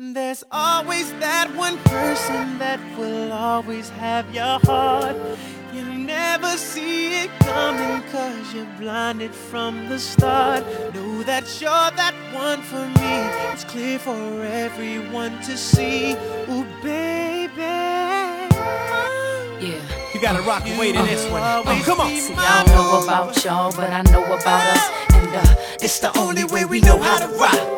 There's always that one person that will always have your heart. You never see it coming cause you're blinded from the start. Know that you're that one for me. It's clear for everyone to see. Ooh, baby. Yeah. You gotta rock and wait in this one. Oh, come on. See, I don't know about y'all, but I know about us. And uh, it's the only way we know how to rock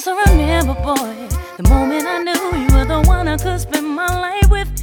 just remember, boy, the moment I knew you were the one I could spend my life with.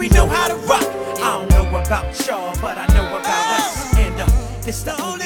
we know how to rock. I don't know about y'all, but I know about us. And uh, this the only